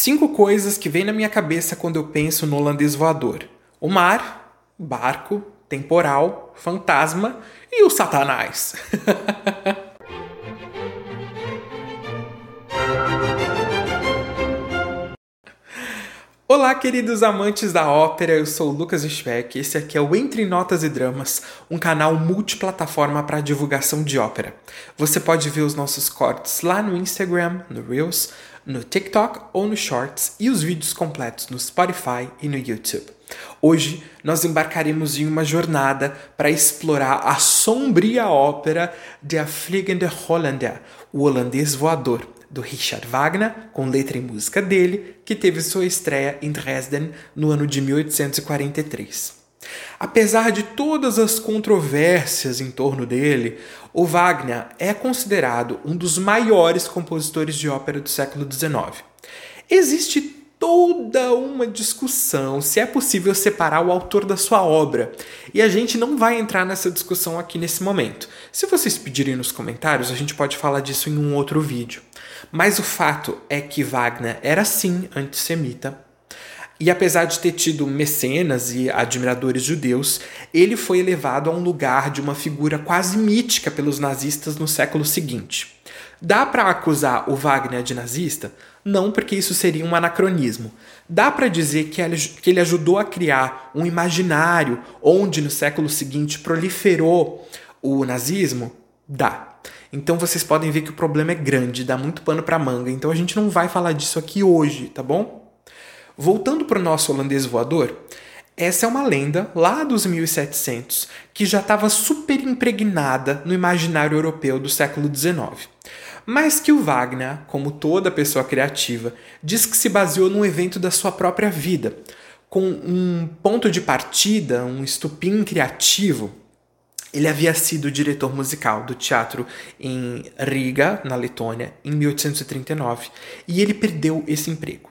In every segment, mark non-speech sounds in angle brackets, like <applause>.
Cinco coisas que vêm na minha cabeça quando eu penso no holandês voador: o mar, barco, temporal, fantasma e o satanás. <laughs> Olá, queridos amantes da ópera, eu sou Lucas Speck. Esse aqui é o Entre Notas e Dramas, um canal multiplataforma para divulgação de ópera. Você pode ver os nossos cortes lá no Instagram, no Reels, no TikTok ou no Shorts e os vídeos completos no Spotify e no YouTube. Hoje nós embarcaremos em uma jornada para explorar a sombria ópera de Fliegende Hollander, o holandês voador do Richard Wagner, com letra e música dele, que teve sua estreia em Dresden no ano de 1843. Apesar de todas as controvérsias em torno dele, o Wagner é considerado um dos maiores compositores de ópera do século XIX. Existe toda uma discussão se é possível separar o autor da sua obra, e a gente não vai entrar nessa discussão aqui nesse momento. Se vocês pedirem nos comentários, a gente pode falar disso em um outro vídeo. Mas o fato é que Wagner era sim antissemita. E apesar de ter tido mecenas e admiradores judeus, ele foi elevado a um lugar de uma figura quase mítica pelos nazistas no século seguinte. Dá para acusar o Wagner de nazista? Não, porque isso seria um anacronismo. Dá para dizer que ele ajudou a criar um imaginário onde no século seguinte proliferou o nazismo? Dá. Então vocês podem ver que o problema é grande, dá muito pano para manga. Então a gente não vai falar disso aqui hoje, tá bom? Voltando para o nosso holandês voador, essa é uma lenda lá dos 1700 que já estava super impregnada no imaginário europeu do século XIX. Mas que o Wagner, como toda pessoa criativa, diz que se baseou num evento da sua própria vida, com um ponto de partida, um estupim criativo ele havia sido diretor musical do teatro em Riga, na Letônia, em 1839, e ele perdeu esse emprego.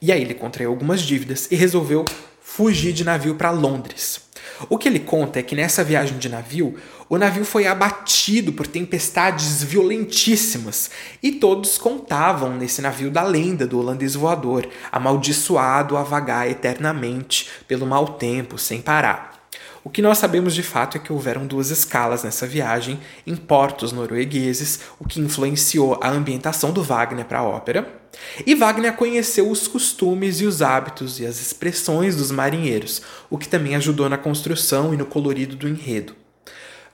E aí ele contraiu algumas dívidas e resolveu fugir de navio para Londres. O que ele conta é que nessa viagem de navio, o navio foi abatido por tempestades violentíssimas e todos contavam nesse navio da lenda do holandês voador, amaldiçoado a vagar eternamente pelo mau tempo sem parar. O que nós sabemos de fato é que houveram duas escalas nessa viagem em portos noruegueses, o que influenciou a ambientação do Wagner para a ópera. E Wagner conheceu os costumes e os hábitos e as expressões dos marinheiros, o que também ajudou na construção e no colorido do enredo.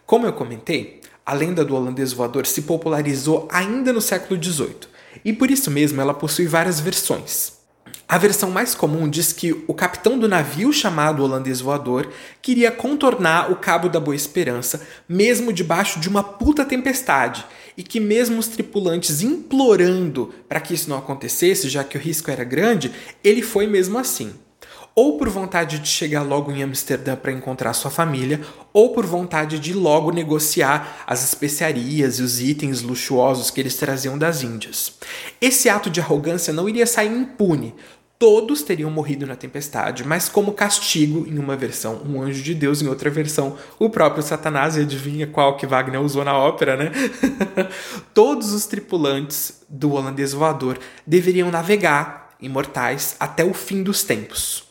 Como eu comentei, a lenda do holandês voador se popularizou ainda no século XVIII, e por isso mesmo ela possui várias versões. A versão mais comum diz que o capitão do navio chamado holandês voador queria contornar o Cabo da Boa Esperança, mesmo debaixo de uma puta tempestade, e que mesmo os tripulantes implorando para que isso não acontecesse, já que o risco era grande, ele foi mesmo assim ou por vontade de chegar logo em Amsterdã para encontrar sua família, ou por vontade de logo negociar as especiarias e os itens luxuosos que eles traziam das Índias. Esse ato de arrogância não iria sair impune. Todos teriam morrido na tempestade, mas como castigo, em uma versão, um anjo de Deus, em outra versão, o próprio Satanás, e adivinha qual que Wagner usou na ópera, né? <laughs> Todos os tripulantes do holandês voador deveriam navegar, imortais, até o fim dos tempos.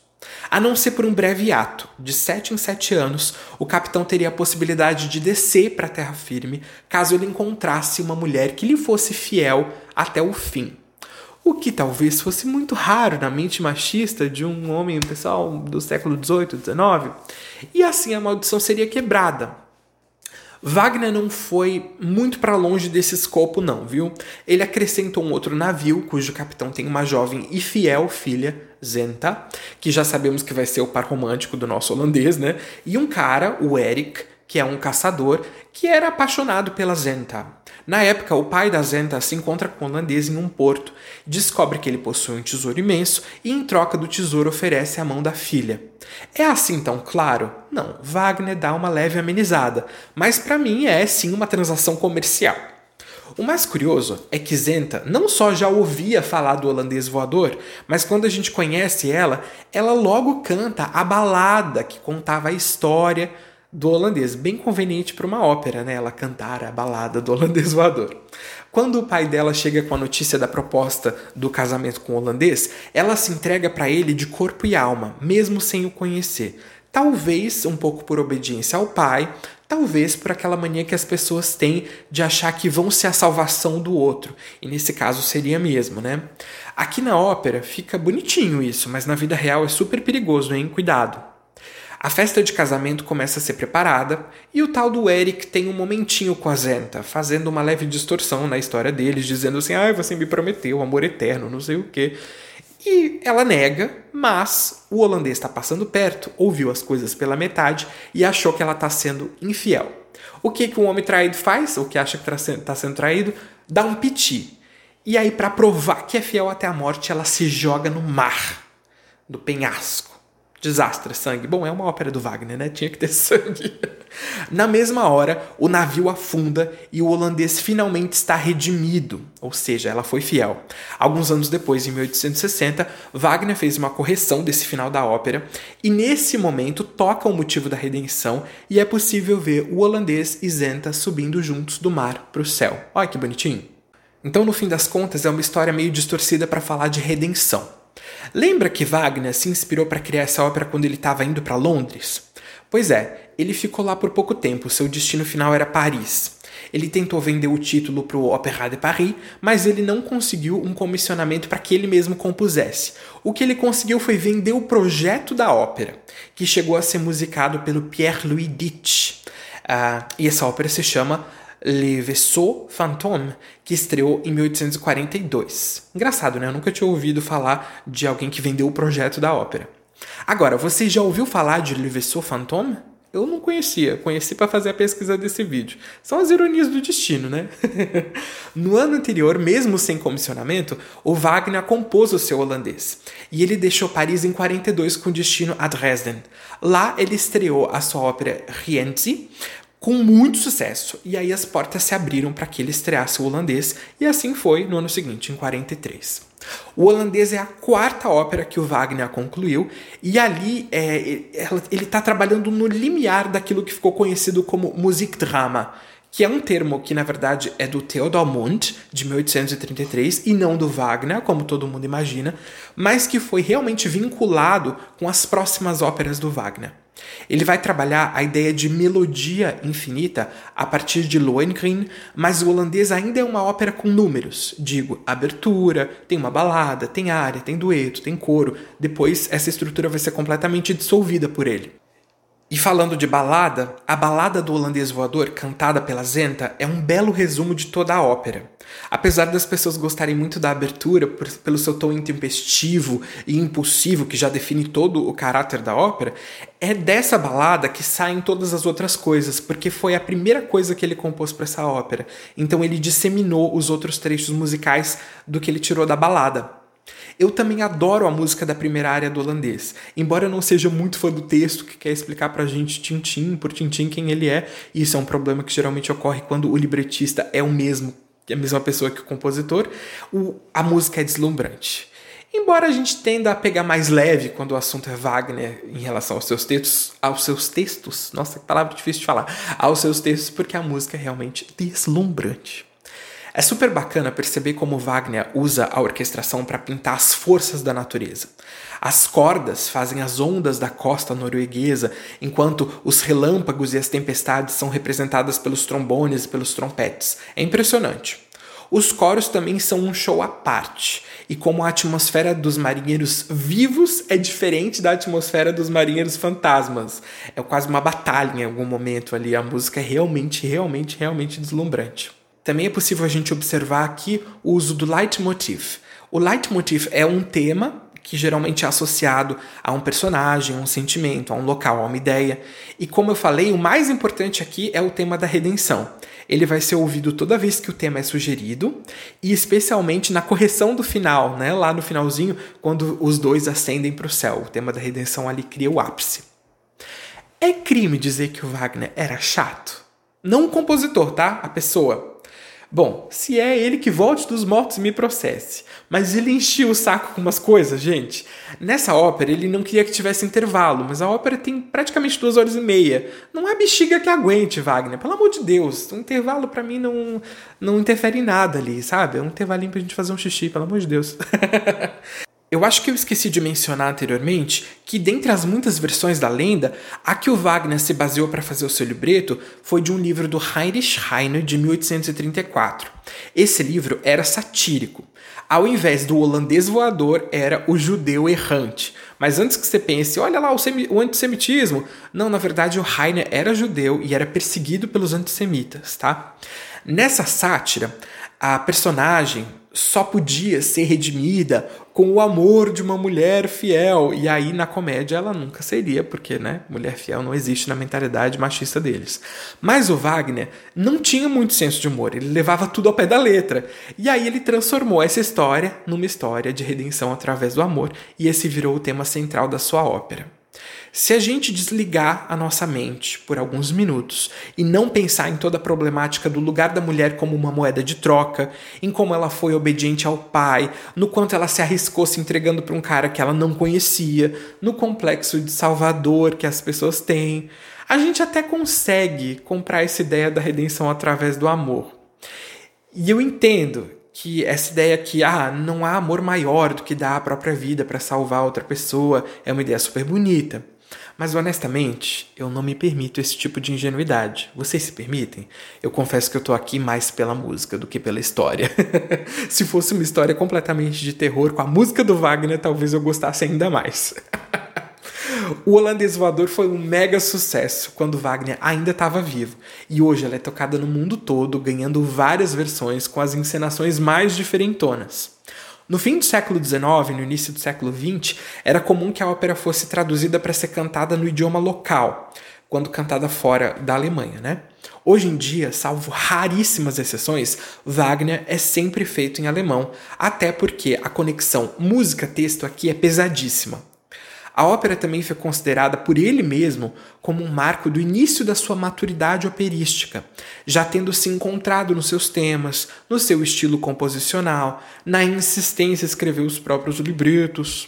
A não ser por um breve ato, de sete em sete anos, o capitão teria a possibilidade de descer para a terra firme caso ele encontrasse uma mulher que lhe fosse fiel até o fim. O que talvez fosse muito raro na mente machista de um homem pessoal do século XVIII, XIX, e assim a maldição seria quebrada. Wagner não foi muito para longe desse escopo, não, viu? Ele acrescentou um outro navio, cujo capitão tem uma jovem e fiel filha, Zenta, que já sabemos que vai ser o par romântico do nosso holandês, né? E um cara, o Eric, que é um caçador, que era apaixonado pela Zenta. Na época, o pai da Zenta se encontra com o holandês em um porto, descobre que ele possui um tesouro imenso e, em troca do tesouro, oferece a mão da filha. É assim tão claro? Não, Wagner dá uma leve amenizada, mas para mim é sim uma transação comercial. O mais curioso é que Zenta não só já ouvia falar do holandês voador, mas quando a gente conhece ela, ela logo canta a balada que contava a história do holandês, bem conveniente para uma ópera, né? Ela cantar a balada do holandês voador. Quando o pai dela chega com a notícia da proposta do casamento com o holandês, ela se entrega para ele de corpo e alma, mesmo sem o conhecer. Talvez um pouco por obediência ao pai, talvez por aquela mania que as pessoas têm de achar que vão ser a salvação do outro. E nesse caso seria mesmo, né? Aqui na ópera fica bonitinho isso, mas na vida real é super perigoso, hein? Cuidado. A festa de casamento começa a ser preparada e o tal do Eric tem um momentinho com a Zenta, fazendo uma leve distorção na história deles, dizendo assim: ah, você me prometeu amor eterno, não sei o quê. E ela nega, mas o holandês está passando perto, ouviu as coisas pela metade e achou que ela está sendo infiel. O que, que um homem traído faz, ou que acha que está tá sendo traído? Dá um piti. E aí, para provar que é fiel até a morte, ela se joga no mar, do penhasco. Desastre, sangue. Bom, é uma ópera do Wagner, né? Tinha que ter <laughs> sangue. Na mesma hora, o navio afunda e o holandês finalmente está redimido, ou seja, ela foi fiel. Alguns anos depois, em 1860, Wagner fez uma correção desse final da ópera e nesse momento toca o motivo da redenção e é possível ver o holandês e Zenta subindo juntos do mar para o céu. Olha que bonitinho. Então, no fim das contas, é uma história meio distorcida para falar de redenção. Lembra que Wagner se inspirou para criar essa ópera quando ele estava indo para Londres? Pois é, ele ficou lá por pouco tempo, seu destino final era Paris. Ele tentou vender o título para o Opéra de Paris, mas ele não conseguiu um comissionamento para que ele mesmo compusesse. O que ele conseguiu foi vender o projeto da ópera, que chegou a ser musicado pelo Pierre-Louis Ditch. Uh, e essa ópera se chama Le Vaisseau Fantôme, que estreou em 1842. Engraçado, né? Eu nunca tinha ouvido falar de alguém que vendeu o projeto da ópera. Agora, você já ouviu falar de Le Vaisseau Fantôme? Eu não conhecia, conheci para fazer a pesquisa desse vídeo. São as ironias do destino, né? <laughs> no ano anterior, mesmo sem comissionamento, o Wagner compôs o seu holandês. E ele deixou Paris em 42 com destino a Dresden. Lá ele estreou a sua ópera Rienzi, com muito sucesso, e aí as portas se abriram para que ele estreasse o holandês, e assim foi no ano seguinte, em 43. O holandês é a quarta ópera que o Wagner concluiu, e ali é, ele está trabalhando no limiar daquilo que ficou conhecido como Musikdrama, que é um termo que na verdade é do Theodor de 1833, e não do Wagner, como todo mundo imagina, mas que foi realmente vinculado com as próximas óperas do Wagner. Ele vai trabalhar a ideia de melodia infinita a partir de Lohengrin, mas o holandês ainda é uma ópera com números. Digo, abertura, tem uma balada, tem área, tem dueto, tem coro. Depois essa estrutura vai ser completamente dissolvida por ele. E falando de balada, a balada do holandês voador, cantada pela Zenta, é um belo resumo de toda a ópera. Apesar das pessoas gostarem muito da abertura, por, pelo seu tom intempestivo e impulsivo que já define todo o caráter da ópera, é dessa balada que saem todas as outras coisas, porque foi a primeira coisa que ele compôs para essa ópera. Então ele disseminou os outros trechos musicais do que ele tirou da balada. Eu também adoro a música da primeira área do holandês. Embora eu não seja muito fã do texto que quer explicar pra gente tintim por tintim quem ele é, e isso é um problema que geralmente ocorre quando o libretista é o mesmo, é a mesma pessoa que o compositor, o, a música é deslumbrante. Embora a gente tenda a pegar mais leve quando o assunto é Wagner em relação aos seus textos, aos seus textos, nossa, que palavra difícil de falar, aos seus textos, porque a música é realmente deslumbrante. É super bacana perceber como Wagner usa a orquestração para pintar as forças da natureza. As cordas fazem as ondas da costa norueguesa, enquanto os relâmpagos e as tempestades são representadas pelos trombones e pelos trompetes. É impressionante. Os coros também são um show à parte, e como a atmosfera dos marinheiros vivos é diferente da atmosfera dos marinheiros fantasmas. É quase uma batalha em algum momento ali, a música é realmente, realmente, realmente deslumbrante. Também é possível a gente observar aqui o uso do leitmotiv. O leitmotiv é um tema que geralmente é associado a um personagem, a um sentimento, a um local, a uma ideia. E como eu falei, o mais importante aqui é o tema da redenção. Ele vai ser ouvido toda vez que o tema é sugerido e especialmente na correção do final, né? Lá no finalzinho, quando os dois ascendem para o céu. O tema da redenção ali cria o ápice. É crime dizer que o Wagner era chato? Não o compositor, tá? A pessoa. Bom, se é ele que volte dos mortos e me processe. Mas ele enchia o saco com umas coisas, gente. Nessa ópera, ele não queria que tivesse intervalo, mas a ópera tem praticamente duas horas e meia. Não é bexiga que aguente, Wagner. Pelo amor de Deus. Um intervalo para mim não, não interfere em nada ali, sabe? É um intervalinho pra gente fazer um xixi, pelo amor de Deus. <laughs> Eu acho que eu esqueci de mencionar anteriormente que, dentre as muitas versões da lenda, a que o Wagner se baseou para fazer o seu libreto foi de um livro do Heinrich Heine de 1834. Esse livro era satírico. Ao invés do holandês voador, era o judeu errante. Mas antes que você pense, olha lá o, o antissemitismo, não, na verdade o Heine era judeu e era perseguido pelos antissemitas, tá? Nessa sátira, a personagem só podia ser redimida com o amor de uma mulher fiel. E aí, na comédia, ela nunca seria, porque, né, mulher fiel não existe na mentalidade machista deles. Mas o Wagner não tinha muito senso de humor, ele levava tudo ao pé da letra. E aí ele transformou essa história numa história de redenção através do amor, e esse virou o tema central da sua ópera. Se a gente desligar a nossa mente por alguns minutos e não pensar em toda a problemática do lugar da mulher como uma moeda de troca, em como ela foi obediente ao pai, no quanto ela se arriscou se entregando para um cara que ela não conhecia, no complexo de Salvador que as pessoas têm, a gente até consegue comprar essa ideia da redenção através do amor. E eu entendo que essa ideia que ah, não há amor maior do que dar a própria vida para salvar outra pessoa é uma ideia super bonita. Mas honestamente, eu não me permito esse tipo de ingenuidade. Vocês se permitem? Eu confesso que eu tô aqui mais pela música do que pela história. <laughs> se fosse uma história completamente de terror com a música do Wagner, talvez eu gostasse ainda mais. <laughs> O Holandês Voador foi um mega sucesso quando Wagner ainda estava vivo, e hoje ela é tocada no mundo todo, ganhando várias versões com as encenações mais diferentonas. No fim do século XIX no início do século XX, era comum que a ópera fosse traduzida para ser cantada no idioma local, quando cantada fora da Alemanha, né? Hoje em dia, salvo raríssimas exceções, Wagner é sempre feito em alemão, até porque a conexão música-texto aqui é pesadíssima. A ópera também foi considerada por ele mesmo como um marco do início da sua maturidade operística, já tendo se encontrado nos seus temas, no seu estilo composicional, na insistência em escrever os próprios libretos,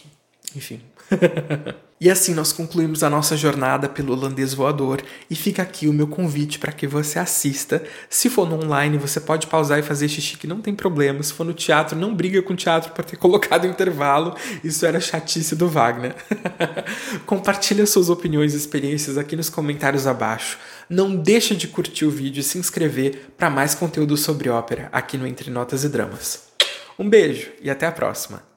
enfim. <laughs> E assim nós concluímos a nossa jornada pelo holandês voador e fica aqui o meu convite para que você assista. Se for no online, você pode pausar e fazer xixi que não tem problema. Se for no teatro, não briga com o teatro por ter <laughs> colocado intervalo. Isso era chatice do Wagner. <laughs> Compartilha suas opiniões e experiências aqui nos comentários abaixo. Não deixa de curtir o vídeo e se inscrever para mais conteúdo sobre ópera aqui no Entre Notas e Dramas. Um beijo e até a próxima.